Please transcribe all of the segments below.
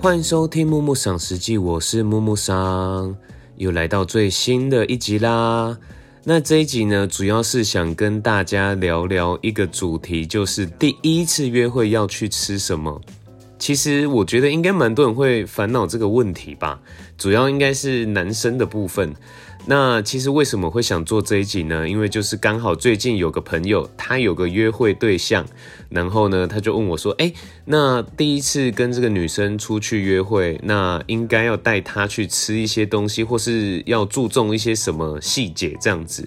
欢迎收听木木赏实记，我是木木桑，又来到最新的一集啦。那这一集呢，主要是想跟大家聊聊一个主题，就是第一次约会要去吃什么。其实我觉得应该蛮多人会烦恼这个问题吧，主要应该是男生的部分。那其实为什么会想做这一集呢？因为就是刚好最近有个朋友，他有个约会对象，然后呢，他就问我说：“哎，那第一次跟这个女生出去约会，那应该要带她去吃一些东西，或是要注重一些什么细节这样子？”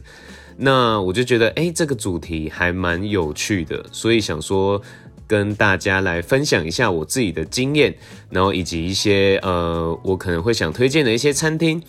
那我就觉得，哎，这个主题还蛮有趣的，所以想说跟大家来分享一下我自己的经验，然后以及一些呃，我可能会想推荐的一些餐厅。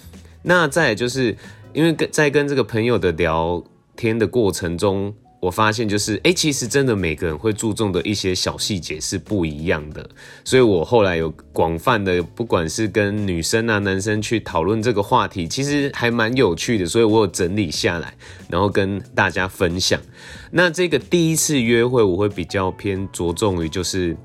那再就是因为跟在跟这个朋友的聊天的过程中，我发现就是，哎，其实真的每个人会注重的一些小细节是不一样的，所以我后来有广泛的，不管是跟女生啊、男生去讨论这个话题，其实还蛮有趣的，所以我有整理下来，然后跟大家分享。那这个第一次约会，我会比较偏着重于就是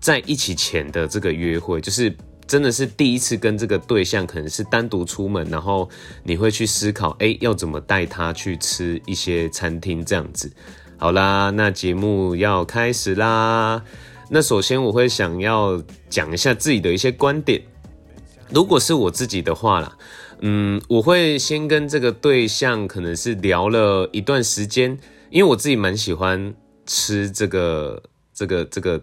在一起前的这个约会，就是。真的是第一次跟这个对象，可能是单独出门，然后你会去思考，哎，要怎么带他去吃一些餐厅这样子。好啦，那节目要开始啦。那首先我会想要讲一下自己的一些观点。如果是我自己的话啦，嗯，我会先跟这个对象可能是聊了一段时间，因为我自己蛮喜欢吃这个这个这个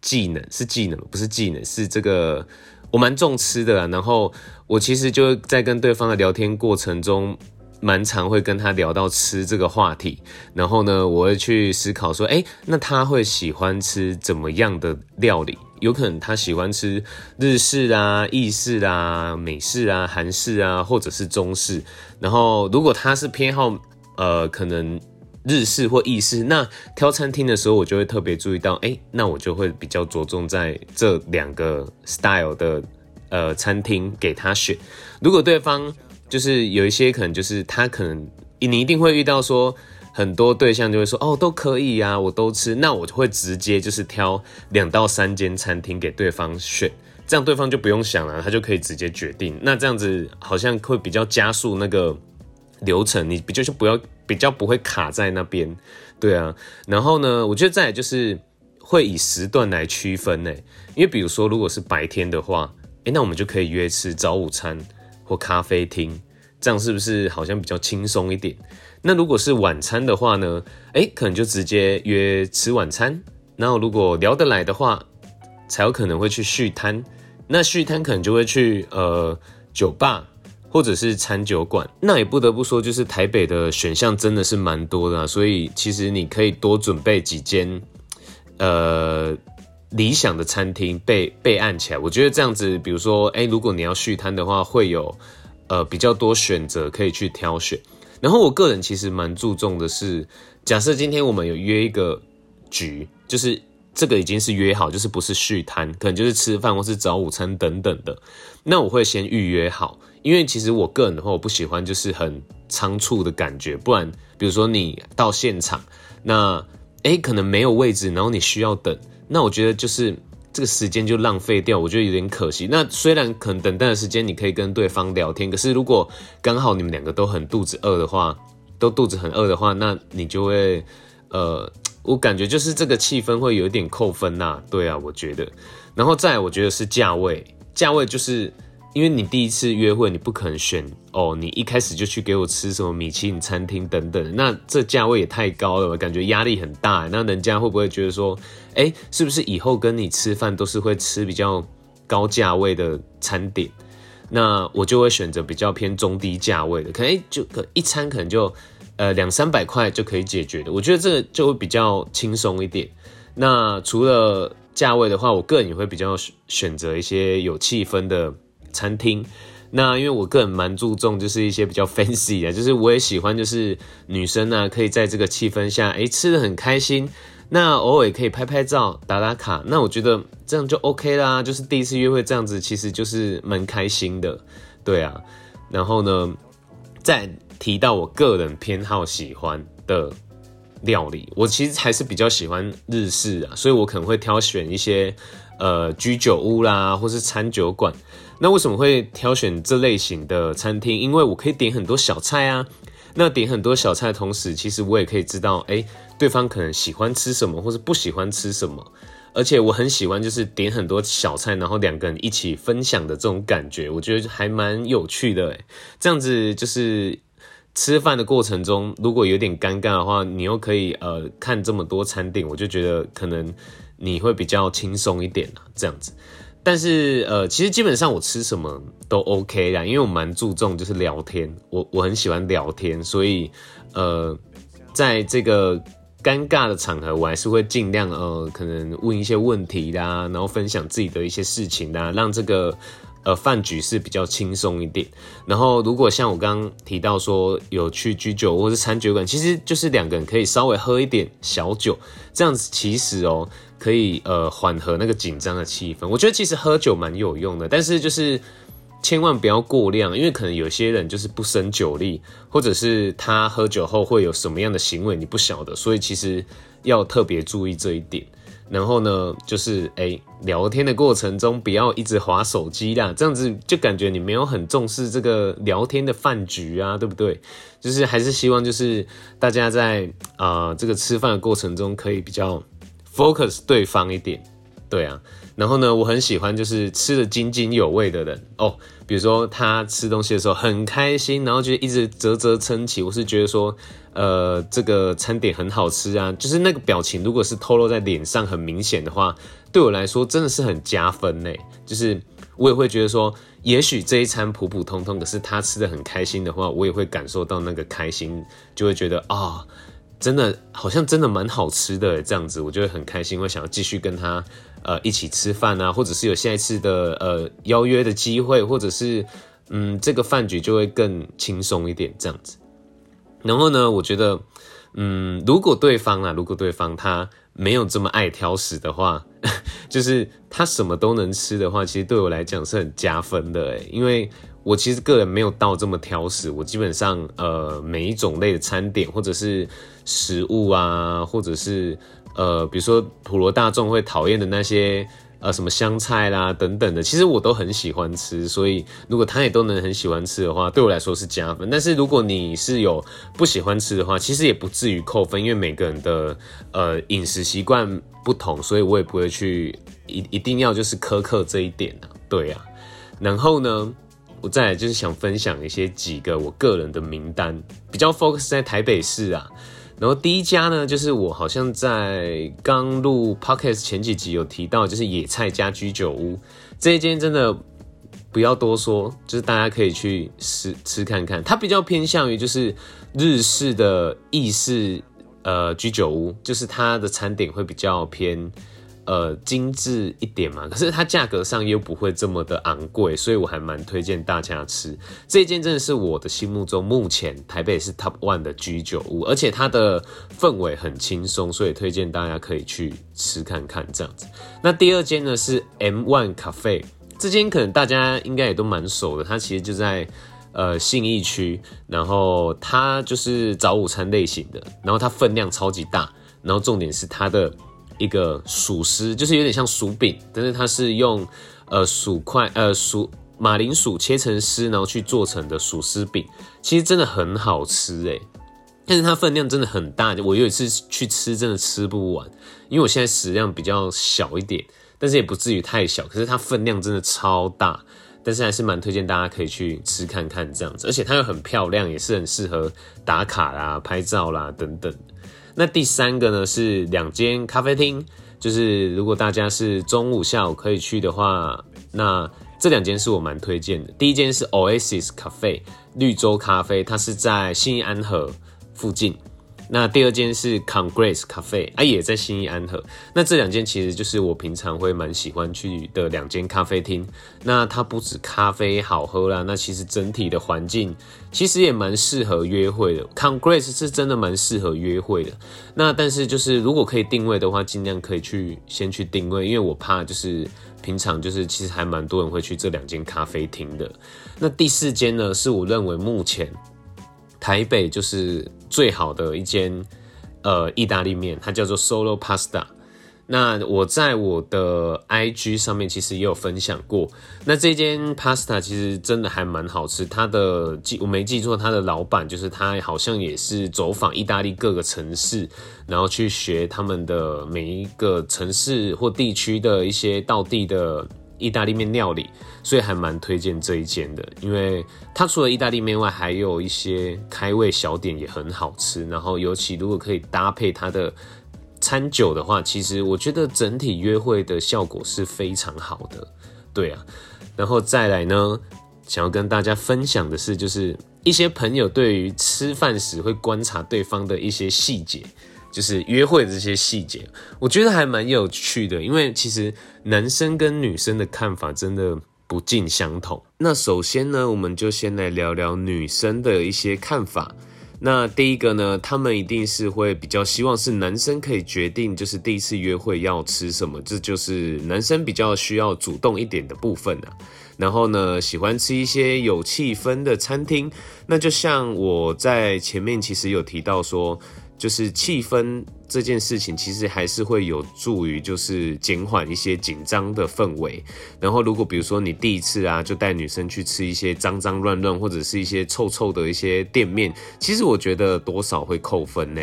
技能，是技能不是技能，是这个。我蛮重吃的，然后我其实就在跟对方的聊天过程中，蛮常会跟他聊到吃这个话题。然后呢，我会去思考说，哎，那他会喜欢吃怎么样的料理？有可能他喜欢吃日式啊、意式啊、美式啊、韩式啊，或者是中式。然后如果他是偏好呃，可能。日式或意式，那挑餐厅的时候，我就会特别注意到，哎，那我就会比较着重在这两个 style 的呃餐厅给他选。如果对方就是有一些可能就是他可能你一定会遇到说很多对象就会说哦都可以啊，我都吃，那我就会直接就是挑两到三间餐厅给对方选，这样对方就不用想了，他就可以直接决定。那这样子好像会比较加速那个流程，你比较就不要。比较不会卡在那边，对啊，然后呢，我觉得再就是会以时段来区分呢，因为比如说如果是白天的话，诶，那我们就可以约吃早午餐或咖啡厅，这样是不是好像比较轻松一点？那如果是晚餐的话呢，诶，可能就直接约吃晚餐，然后如果聊得来的话，才有可能会去续摊，那续摊可能就会去呃酒吧。或者是餐酒馆，那也不得不说，就是台北的选项真的是蛮多的，所以其实你可以多准备几间，呃，理想的餐厅备备案起来。我觉得这样子，比如说，哎，如果你要续摊的话，会有呃比较多选择可以去挑选。然后我个人其实蛮注重的是，假设今天我们有约一个局，就是。这个已经是约好，就是不是续摊，可能就是吃饭或是早午餐等等的。那我会先预约好，因为其实我个人的话，我不喜欢就是很仓促的感觉。不然，比如说你到现场，那诶可能没有位置，然后你需要等，那我觉得就是这个时间就浪费掉，我觉得有点可惜。那虽然可能等待的时间你可以跟对方聊天，可是如果刚好你们两个都很肚子饿的话，都肚子很饿的话，那你就会呃。我感觉就是这个气氛会有一点扣分呐，对啊，我觉得，然后再我觉得是价位，价位就是因为你第一次约会，你不可能选哦，你一开始就去给我吃什么米其林餐厅等等，那这价位也太高了，感觉压力很大，那人家会不会觉得说，哎，是不是以后跟你吃饭都是会吃比较高价位的餐点？那我就会选择比较偏中低价位的，可能就可一餐可能就。呃，两三百块就可以解决的，我觉得这个就会比较轻松一点。那除了价位的话，我个人也会比较选择一些有气氛的餐厅。那因为我个人蛮注重就是一些比较 fancy 的，就是我也喜欢就是女生呢可以在这个气氛下，哎，吃的很开心。那偶尔可以拍拍照、打打卡，那我觉得这样就 OK 啦。就是第一次约会这样子，其实就是蛮开心的，对啊。然后呢，在提到我个人偏好喜欢的料理，我其实还是比较喜欢日式啊，所以我可能会挑选一些呃居酒屋啦，或是餐酒馆。那为什么会挑选这类型的餐厅？因为我可以点很多小菜啊。那点很多小菜同时，其实我也可以知道，哎，对方可能喜欢吃什么，或是不喜欢吃什么。而且我很喜欢，就是点很多小菜，然后两个人一起分享的这种感觉，我觉得还蛮有趣的。哎，这样子就是吃饭的过程中，如果有点尴尬的话，你又可以呃看这么多餐点，我就觉得可能你会比较轻松一点，这样子。但是呃，其实基本上我吃什么都 OK 啦，因为我蛮注重就是聊天，我我很喜欢聊天，所以呃，在这个。尴尬的场合，我还是会尽量呃，可能问一些问题啦，然后分享自己的一些事情啦，让这个呃饭局是比较轻松一点。然后如果像我刚刚提到说有去居酒或是餐酒馆，其实就是两个人可以稍微喝一点小酒，这样子其实哦可以呃缓和那个紧张的气氛。我觉得其实喝酒蛮有用的，但是就是。千万不要过量，因为可能有些人就是不胜酒力，或者是他喝酒后会有什么样的行为，你不晓得，所以其实要特别注意这一点。然后呢，就是哎，聊天的过程中不要一直划手机啦，这样子就感觉你没有很重视这个聊天的饭局啊，对不对？就是还是希望就是大家在啊这个吃饭的过程中可以比较 focus 对方一点，对啊。然后呢，我很喜欢就是吃的津津有味的人哦。比如说他吃东西的时候很开心，然后就一直啧啧称奇。我是觉得说，呃，这个餐点很好吃啊，就是那个表情，如果是透露在脸上很明显的话，对我来说真的是很加分呢。就是我也会觉得说，也许这一餐普普通通，可是他吃的很开心的话，我也会感受到那个开心，就会觉得啊。真的好像真的蛮好吃的这样子，我就会很开心，会想要继续跟他呃一起吃饭啊，或者是有下一次的呃邀约的机会，或者是嗯这个饭局就会更轻松一点这样子。然后呢，我觉得嗯如果对方啊，如果对方他没有这么爱挑食的话，就是他什么都能吃的话，其实对我来讲是很加分的诶，因为。我其实个人没有到这么挑食，我基本上呃每一种类的餐点或者是食物啊，或者是呃比如说普罗大众会讨厌的那些呃什么香菜啦等等的，其实我都很喜欢吃。所以如果他也都能很喜欢吃的话，对我来说是加分。但是如果你是有不喜欢吃的话，其实也不至于扣分，因为每个人的呃饮食习惯不同，所以我也不会去一一定要就是苛刻这一点啊。对呀，然后呢？我再来就是想分享一些几个我个人的名单，比较 focus 在台北市啊。然后第一家呢，就是我好像在刚录 podcast 前几集有提到，就是野菜家居酒屋这一间，真的不要多说，就是大家可以去吃吃看看。它比较偏向于就是日式的意式呃居酒屋，就是它的餐点会比较偏。呃，精致一点嘛，可是它价格上又不会这么的昂贵，所以我还蛮推荐大家吃这间，真的是我的心目中目前台北是 top one 的居酒屋，而且它的氛围很轻松，所以推荐大家可以去吃看看这样子。那第二间呢是 M One Cafe，这间可能大家应该也都蛮熟的，它其实就在呃信义区，然后它就是早午餐类型的，然后它分量超级大，然后重点是它的。一个薯丝，就是有点像薯饼，但是它是用呃薯块呃薯马铃薯切成丝，然后去做成的薯丝饼，其实真的很好吃诶。但是它分量真的很大，我有一次去吃真的吃不完，因为我现在食量比较小一点，但是也不至于太小，可是它分量真的超大，但是还是蛮推荐大家可以去吃看看这样子，而且它又很漂亮，也是很适合打卡啦、拍照啦等等。那第三个呢是两间咖啡厅，就是如果大家是中午、下午可以去的话，那这两间是我蛮推荐的。第一间是 Oasis Cafe 绿洲咖啡，它是在新安河附近。那第二间是 Congress Cafe，啊，也在新义安和。那这两间其实就是我平常会蛮喜欢去的两间咖啡厅。那它不止咖啡好喝啦，那其实整体的环境其实也蛮适合约会的。Congress 是真的蛮适合约会的。那但是就是如果可以定位的话，尽量可以去先去定位，因为我怕就是平常就是其实还蛮多人会去这两间咖啡厅的。那第四间呢，是我认为目前。台北就是最好的一间呃意大利面，它叫做 Solo Pasta。那我在我的 IG 上面其实也有分享过。那这间 pasta 其实真的还蛮好吃。它的记我没记错，它的老板就是他，好像也是走访意大利各个城市，然后去学他们的每一个城市或地区的一些道地的意大利面料理，所以还蛮推荐这一间的。因为它除了意大利面外，还有一些开胃小点也很好吃。然后尤其如果可以搭配它的。餐酒的话，其实我觉得整体约会的效果是非常好的，对啊。然后再来呢，想要跟大家分享的是，就是一些朋友对于吃饭时会观察对方的一些细节，就是约会的这些细节，我觉得还蛮有趣的。因为其实男生跟女生的看法真的不尽相同。那首先呢，我们就先来聊聊女生的一些看法。那第一个呢，他们一定是会比较希望是男生可以决定，就是第一次约会要吃什么，这就是男生比较需要主动一点的部分啊。然后呢，喜欢吃一些有气氛的餐厅，那就像我在前面其实有提到说。就是气氛这件事情，其实还是会有助于，就是减缓一些紧张的氛围。然后，如果比如说你第一次啊，就带女生去吃一些脏脏乱乱或者是一些臭臭的一些店面，其实我觉得多少会扣分呢。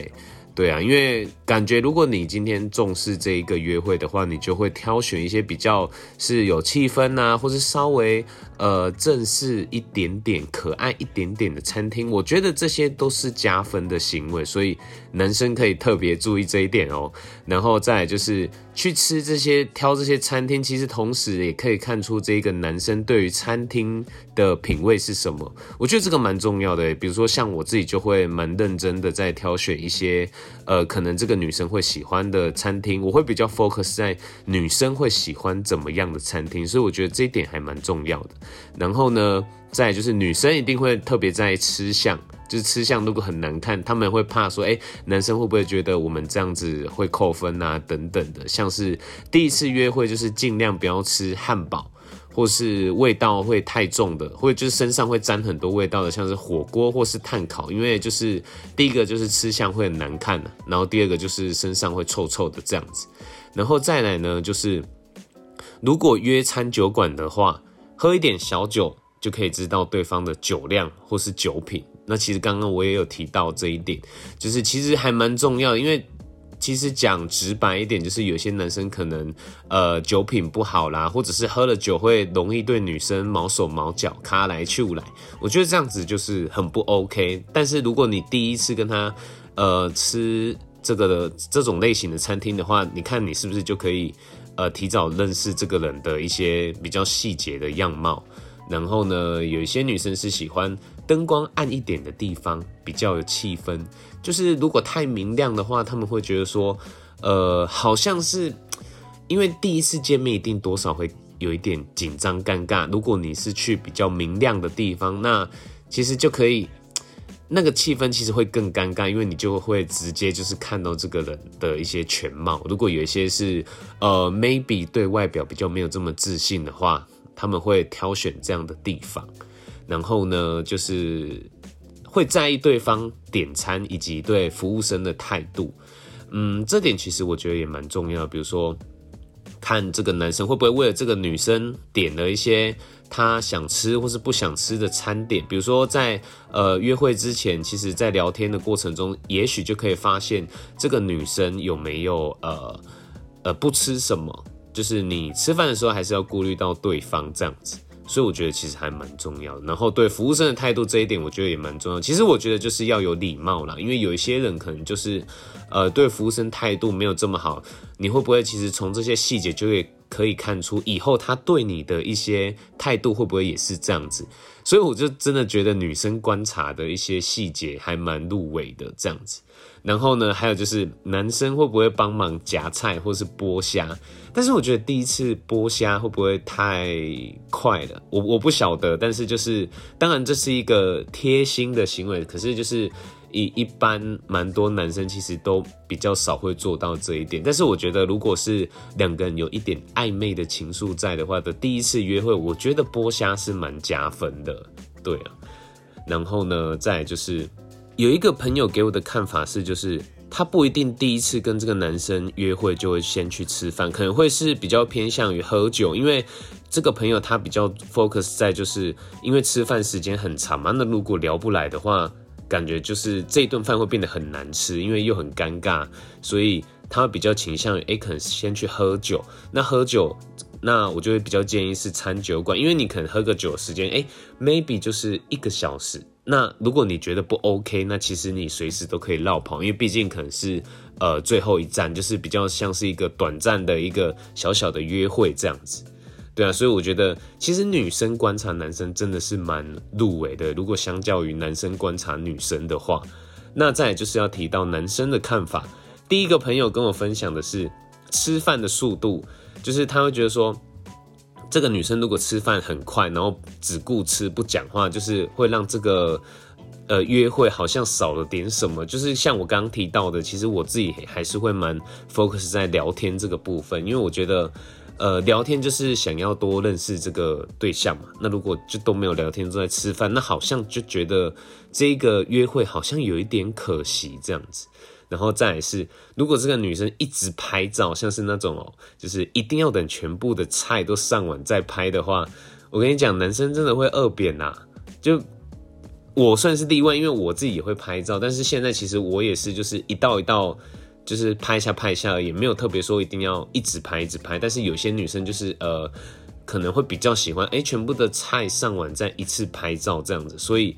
对啊，因为感觉如果你今天重视这一个约会的话，你就会挑选一些比较是有气氛啊，或是稍微呃正式一点点、可爱一点点的餐厅。我觉得这些都是加分的行为，所以男生可以特别注意这一点哦。然后再就是去吃这些、挑这些餐厅，其实同时也可以看出这个男生对于餐厅的品味是什么。我觉得这个蛮重要的。比如说像我自己就会蛮认真的在挑选一些。呃，可能这个女生会喜欢的餐厅，我会比较 focus 在女生会喜欢怎么样的餐厅，所以我觉得这一点还蛮重要的。然后呢，再就是女生一定会特别在意吃相，就是吃相如果很难看，他们会怕说，哎，男生会不会觉得我们这样子会扣分啊？等等的，像是第一次约会就是尽量不要吃汉堡。或是味道会太重的，或者就是身上会沾很多味道的，像是火锅或是炭烤，因为就是第一个就是吃相会很难看的，然后第二个就是身上会臭臭的这样子，然后再来呢，就是如果约餐酒馆的话，喝一点小酒就可以知道对方的酒量或是酒品。那其实刚刚我也有提到这一点，就是其实还蛮重要的，因为。其实讲直白一点，就是有些男生可能呃酒品不好啦，或者是喝了酒会容易对女生毛手毛脚、卡来去来。我觉得这样子就是很不 OK。但是如果你第一次跟他呃吃这个的这种类型的餐厅的话，你看你是不是就可以呃提早认识这个人的一些比较细节的样貌？然后呢，有一些女生是喜欢灯光暗一点的地方，比较有气氛。就是如果太明亮的话，他们会觉得说，呃，好像是因为第一次见面一定多少会有一点紧张尴尬。如果你是去比较明亮的地方，那其实就可以那个气氛其实会更尴尬，因为你就会直接就是看到这个人的一些全貌。如果有一些是呃，maybe 对外表比较没有这么自信的话，他们会挑选这样的地方。然后呢，就是。会在意对方点餐以及对服务生的态度，嗯，这点其实我觉得也蛮重要。比如说，看这个男生会不会为了这个女生点了一些他想吃或是不想吃的餐点。比如说，在呃约会之前，其实在聊天的过程中，也许就可以发现这个女生有没有呃呃不吃什么，就是你吃饭的时候还是要顾虑到对方这样子。所以我觉得其实还蛮重要的，然后对服务生的态度这一点，我觉得也蛮重要。其实我觉得就是要有礼貌啦，因为有一些人可能就是，呃，对服务生态度没有这么好。你会不会其实从这些细节就会可以看出，以后他对你的一些态度会不会也是这样子？所以我就真的觉得女生观察的一些细节还蛮入围的这样子。然后呢，还有就是男生会不会帮忙夹菜或是剥虾？但是我觉得第一次剥虾会不会太快了？我我不晓得。但是就是当然这是一个贴心的行为，可是就是一一般蛮多男生其实都比较少会做到这一点。但是我觉得如果是两个人有一点暧昧的情愫在的话的第一次约会，我觉得剥虾是蛮加分的。对啊，然后呢，再就是。有一个朋友给我的看法是，就是他不一定第一次跟这个男生约会就会先去吃饭，可能会是比较偏向于喝酒，因为这个朋友他比较 focus 在就是因为吃饭时间很长嘛，那如果聊不来的话，感觉就是这顿饭会变得很难吃，因为又很尴尬，所以他比较倾向于哎，可能先去喝酒。那喝酒，那我就会比较建议是餐酒馆，因为你可能喝个酒时间哎，maybe 就是一个小时。那如果你觉得不 OK，那其实你随时都可以绕跑，因为毕竟可能是呃最后一站，就是比较像是一个短暂的一个小小的约会这样子，对啊，所以我觉得其实女生观察男生真的是蛮入围的。如果相较于男生观察女生的话，那再就是要提到男生的看法。第一个朋友跟我分享的是吃饭的速度，就是他会觉得说。这个女生如果吃饭很快，然后只顾吃不讲话，就是会让这个呃约会好像少了点什么。就是像我刚刚提到的，其实我自己还是会蛮 focus 在聊天这个部分，因为我觉得呃聊天就是想要多认识这个对象嘛。那如果就都没有聊天，都在吃饭，那好像就觉得这个约会好像有一点可惜这样子。然后再是，如果这个女生一直拍照，像是那种哦，就是一定要等全部的菜都上完再拍的话，我跟你讲，男生真的会饿扁呐。就我算是例外，因为我自己也会拍照，但是现在其实我也是，就是一道一道，就是拍一下拍一下，也没有特别说一定要一直拍一直拍。但是有些女生就是呃，可能会比较喜欢，哎，全部的菜上完再一次拍照这样子，所以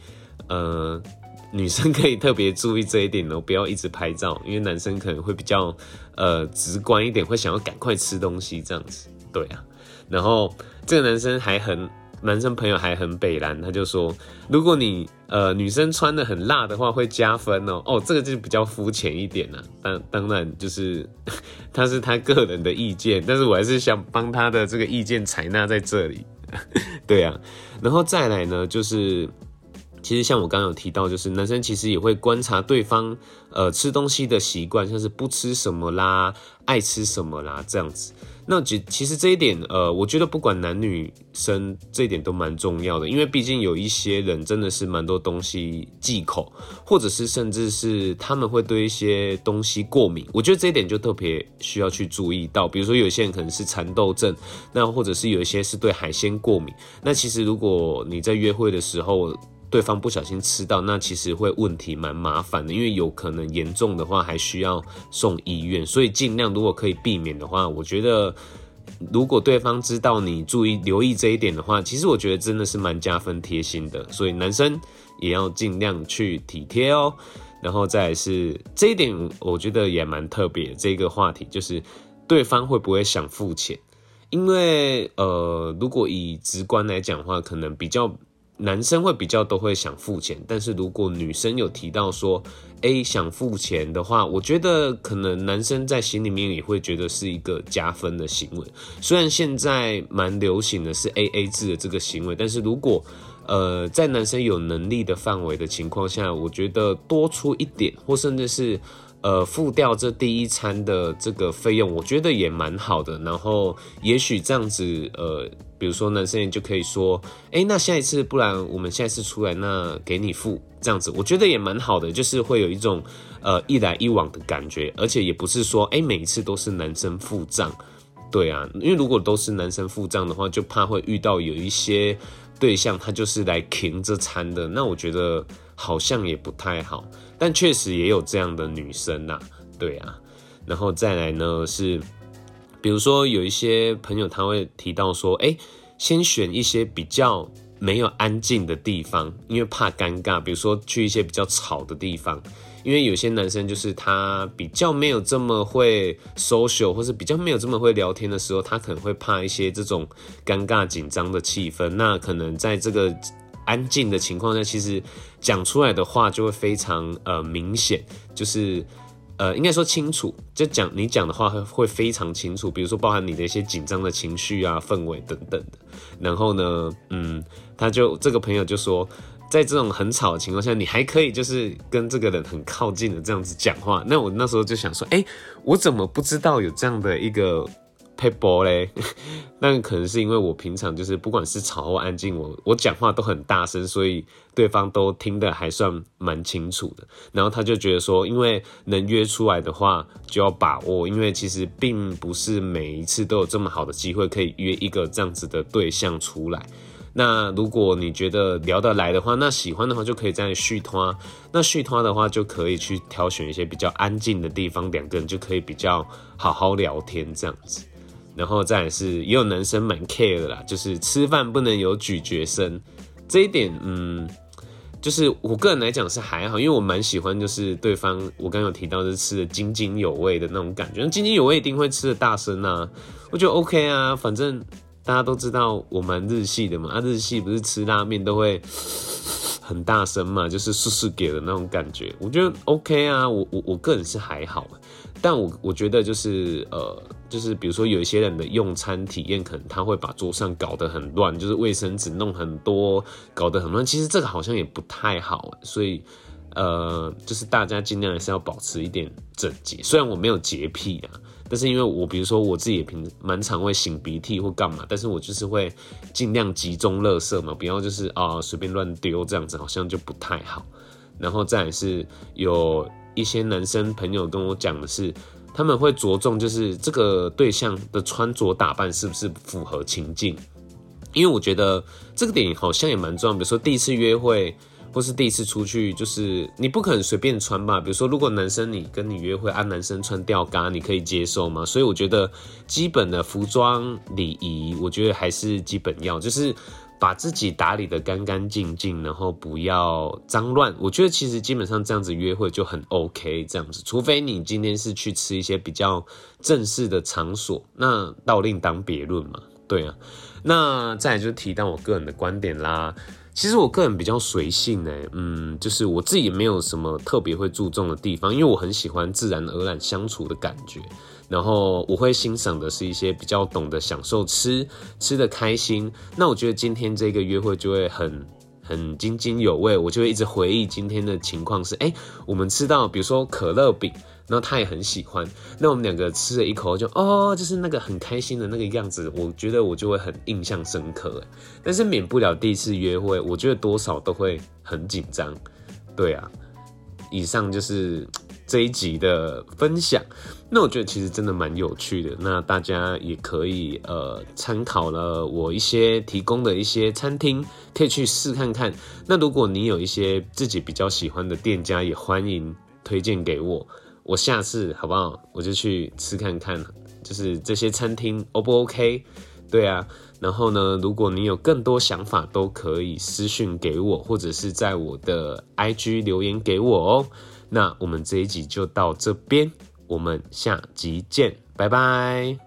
呃。女生可以特别注意这一点哦，不要一直拍照，因为男生可能会比较呃直观一点，会想要赶快吃东西这样子。对啊，然后这个男生还很，男生朋友还很北蓝，他就说，如果你呃女生穿的很辣的话会加分哦。哦，这个就比较肤浅一点了。当当然就是 他是他个人的意见，但是我还是想帮他的这个意见采纳在这里。对啊，然后再来呢就是。其实像我刚刚有提到，就是男生其实也会观察对方，呃，吃东西的习惯，像是不吃什么啦，爱吃什么啦，这样子。那其其实这一点，呃，我觉得不管男女生，这一点都蛮重要的，因为毕竟有一些人真的是蛮多东西忌口，或者是甚至是他们会对一些东西过敏。我觉得这一点就特别需要去注意到，比如说有些人可能是蚕豆症，那或者是有一些是对海鲜过敏。那其实如果你在约会的时候，对方不小心吃到，那其实会问题蛮麻烦的，因为有可能严重的话还需要送医院，所以尽量如果可以避免的话，我觉得如果对方知道你注意留意这一点的话，其实我觉得真的是蛮加分贴心的，所以男生也要尽量去体贴哦。然后再是这一点，我觉得也蛮特别，这个话题就是对方会不会想付钱？因为呃，如果以直观来讲的话，可能比较。男生会比较都会想付钱，但是如果女生有提到说，哎，想付钱的话，我觉得可能男生在心里面也会觉得是一个加分的行为。虽然现在蛮流行的是 A A 制的这个行为，但是如果呃在男生有能力的范围的情况下，我觉得多出一点，或甚至是。呃，付掉这第一餐的这个费用，我觉得也蛮好的。然后，也许这样子，呃，比如说男生也就可以说，哎，那下一次，不然我们下一次出来，那给你付，这样子，我觉得也蛮好的，就是会有一种呃一来一往的感觉，而且也不是说，哎，每一次都是男生付账，对啊，因为如果都是男生付账的话，就怕会遇到有一些对象，他就是来停这餐的，那我觉得好像也不太好。但确实也有这样的女生呐，对啊，然后再来呢是，比如说有一些朋友他会提到说，哎，先选一些比较没有安静的地方，因为怕尴尬。比如说去一些比较吵的地方，因为有些男生就是他比较没有这么会 social，或是比较没有这么会聊天的时候，他可能会怕一些这种尴尬紧张的气氛。那可能在这个。安静的情况下，其实讲出来的话就会非常呃明显，就是呃应该说清楚，就讲你讲的话会会非常清楚，比如说包含你的一些紧张的情绪啊、氛围等等的。然后呢，嗯，他就这个朋友就说，在这种很吵的情况下，你还可以就是跟这个人很靠近的这样子讲话。那我那时候就想说，哎，我怎么不知道有这样的一个 p a p e 嘞，那可能是因为我平常就是不管是吵或安静，我我讲话都很大声，所以对方都听得还算蛮清楚的。然后他就觉得说，因为能约出来的话就要把握，因为其实并不是每一次都有这么好的机会可以约一个这样子的对象出来。那如果你觉得聊得来的话，那喜欢的话就可以再续拖。那续拖的话就可以去挑选一些比较安静的地方，两个人就可以比较好好聊天这样子。然后再是也有男生蛮 care 的啦，就是吃饭不能有咀嚼声，这一点，嗯，就是我个人来讲是还好，因为我蛮喜欢就是对方我刚有提到是吃的津津有味的那种感觉，津津有味一定会吃的大声啊，我觉得 OK 啊，反正大家都知道我蛮日系的嘛，啊日系不是吃拉面都会很大声嘛，就是叔叔给的那种感觉，我觉得 OK 啊，我我我个人是还好。但我我觉得就是呃，就是比如说有一些人的用餐体验，可能他会把桌上搞得很乱，就是卫生纸弄很多，搞得很乱。其实这个好像也不太好，所以呃，就是大家尽量还是要保持一点整洁。虽然我没有洁癖啊，但是因为我比如说我自己也平蛮常会擤鼻涕或干嘛，但是我就是会尽量集中垃圾嘛，不要就是啊随便乱丢这样子，好像就不太好。然后再是有。一些男生朋友跟我讲的是，他们会着重就是这个对象的穿着打扮是不是符合情境，因为我觉得这个点好像也蛮重要。比如说第一次约会或是第一次出去，就是你不可能随便穿吧。比如说如果男生你跟你约会，啊男生穿吊嘎，你可以接受吗？所以我觉得基本的服装礼仪，我觉得还是基本要，就是。把自己打理的干干净净，然后不要脏乱。我觉得其实基本上这样子约会就很 OK。这样子，除非你今天是去吃一些比较正式的场所，那倒另当别论嘛。对啊，那再就提到我个人的观点啦。其实我个人比较随性哎，嗯，就是我自己没有什么特别会注重的地方，因为我很喜欢自然而然相处的感觉。然后我会欣赏的是一些比较懂得享受吃吃的开心，那我觉得今天这个约会就会很很津津有味，我就会一直回忆今天的情况是，哎，我们吃到比如说可乐饼，然后他也很喜欢，那我们两个吃了一口就哦，就是那个很开心的那个样子，我觉得我就会很印象深刻，但是免不了第一次约会，我觉得多少都会很紧张，对啊，以上就是。这一集的分享，那我觉得其实真的蛮有趣的。那大家也可以呃参考了我一些提供的一些餐厅，可以去试看看。那如果你有一些自己比较喜欢的店家，也欢迎推荐给我。我下次好不好？我就去吃看看，就是这些餐厅 O 不 OK？对啊。然后呢，如果你有更多想法，都可以私讯给我，或者是在我的 IG 留言给我哦。那我们这一集就到这边，我们下集见，拜拜。